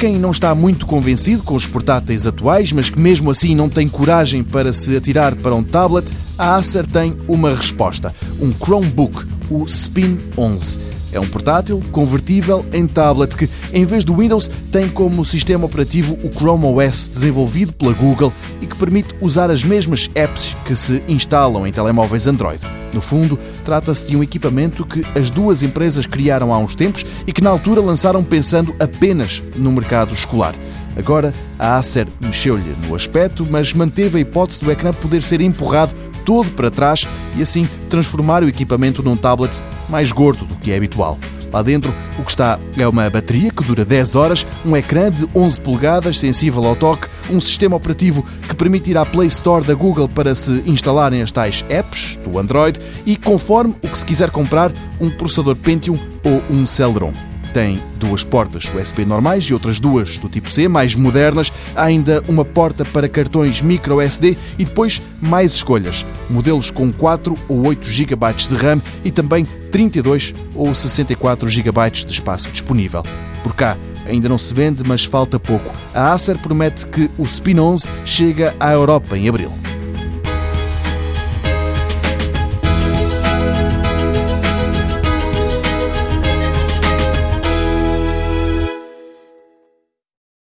quem não está muito convencido com os portáteis atuais, mas que mesmo assim não tem coragem para se atirar para um tablet, a Acer tem uma resposta: um Chromebook, o Spin 11. É um portátil convertível em tablet que, em vez do Windows, tem como sistema operativo o Chrome OS desenvolvido pela Google e que permite usar as mesmas apps que se instalam em telemóveis Android. No fundo, trata-se de um equipamento que as duas empresas criaram há uns tempos e que na altura lançaram pensando apenas no mercado escolar. Agora, a Acer mexeu-lhe no aspecto, mas manteve a hipótese do ecrã poder ser empurrado todo para trás e assim transformar o equipamento num tablet mais gordo do que é habitual. Lá dentro, o que está é uma bateria que dura 10 horas, um ecrã de 11 polegadas sensível ao toque, um sistema operativo que permite ir à Play Store da Google para se instalarem as tais apps do Android e, conforme o que se quiser comprar, um processador Pentium ou um Celeron. Tem duas portas USB normais e outras duas do tipo C, mais modernas. Há ainda uma porta para cartões micro SD e depois mais escolhas. Modelos com 4 ou 8 GB de RAM e também 32 ou 64 GB de espaço disponível. Por cá, ainda não se vende, mas falta pouco. A Acer promete que o Spin 11 chega à Europa em abril.